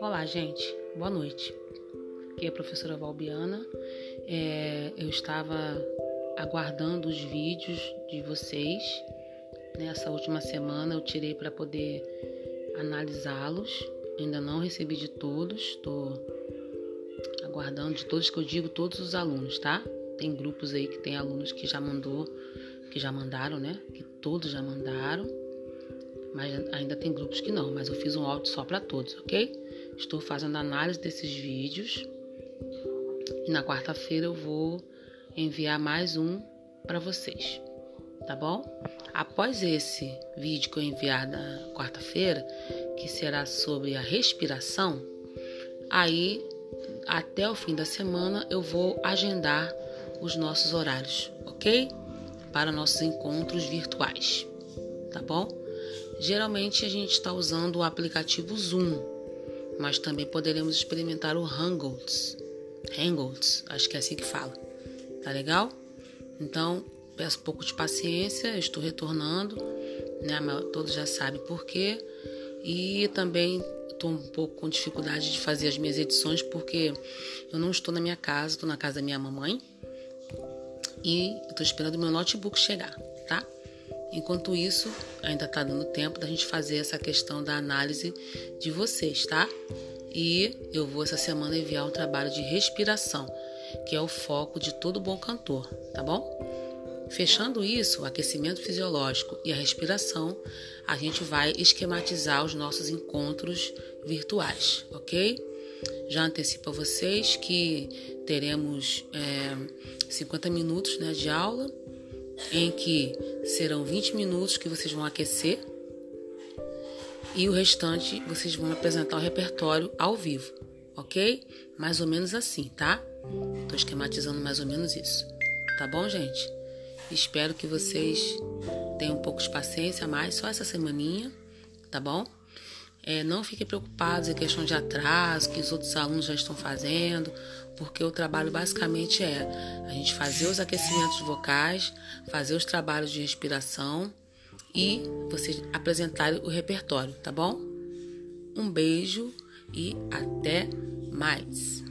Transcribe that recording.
Olá, gente. Boa noite. Aqui é a professora Valbiana. É, eu estava aguardando os vídeos de vocês. Nessa última semana eu tirei para poder analisá-los. Ainda não recebi de todos. Estou aguardando de todos que eu digo todos os alunos, tá? Tem grupos aí que tem alunos que já mandou, que já mandaram, né? Que todos já mandaram. Mas ainda tem grupos que não, mas eu fiz um áudio só para todos, ok? Estou fazendo análise desses vídeos. E na quarta-feira eu vou enviar mais um para vocês, tá bom? Após esse vídeo que eu enviar na quarta-feira, que será sobre a respiração, aí até o fim da semana eu vou agendar os nossos horários, ok? Para nossos encontros virtuais, tá bom? Geralmente a gente está usando o aplicativo Zoom, mas também poderemos experimentar o Hangouts. Hangouts, acho que é assim que fala. Tá legal? Então, peço um pouco de paciência, estou retornando, né? Todos já sabem por quê. E também estou um pouco com dificuldade de fazer as minhas edições porque eu não estou na minha casa, estou na casa da minha mamãe e estou esperando o meu notebook chegar, tá? Enquanto isso, ainda está dando tempo da gente fazer essa questão da análise de vocês, tá? E eu vou essa semana enviar um trabalho de respiração, que é o foco de todo bom cantor, tá bom? Fechando isso, o aquecimento fisiológico e a respiração, a gente vai esquematizar os nossos encontros virtuais, ok? Já antecipo a vocês que teremos é, 50 minutos né, de aula, em que serão 20 minutos que vocês vão aquecer e o restante vocês vão apresentar o repertório ao vivo, ok? Mais ou menos assim, tá? Estou esquematizando mais ou menos isso, tá bom, gente? Espero que vocês tenham um pouco de paciência mais, só essa semaninha, tá bom? É, não fiquem preocupados em questão de atraso, que os outros alunos já estão fazendo, porque o trabalho basicamente é a gente fazer os aquecimentos vocais, fazer os trabalhos de respiração e vocês apresentarem o repertório, tá bom? Um beijo e até mais!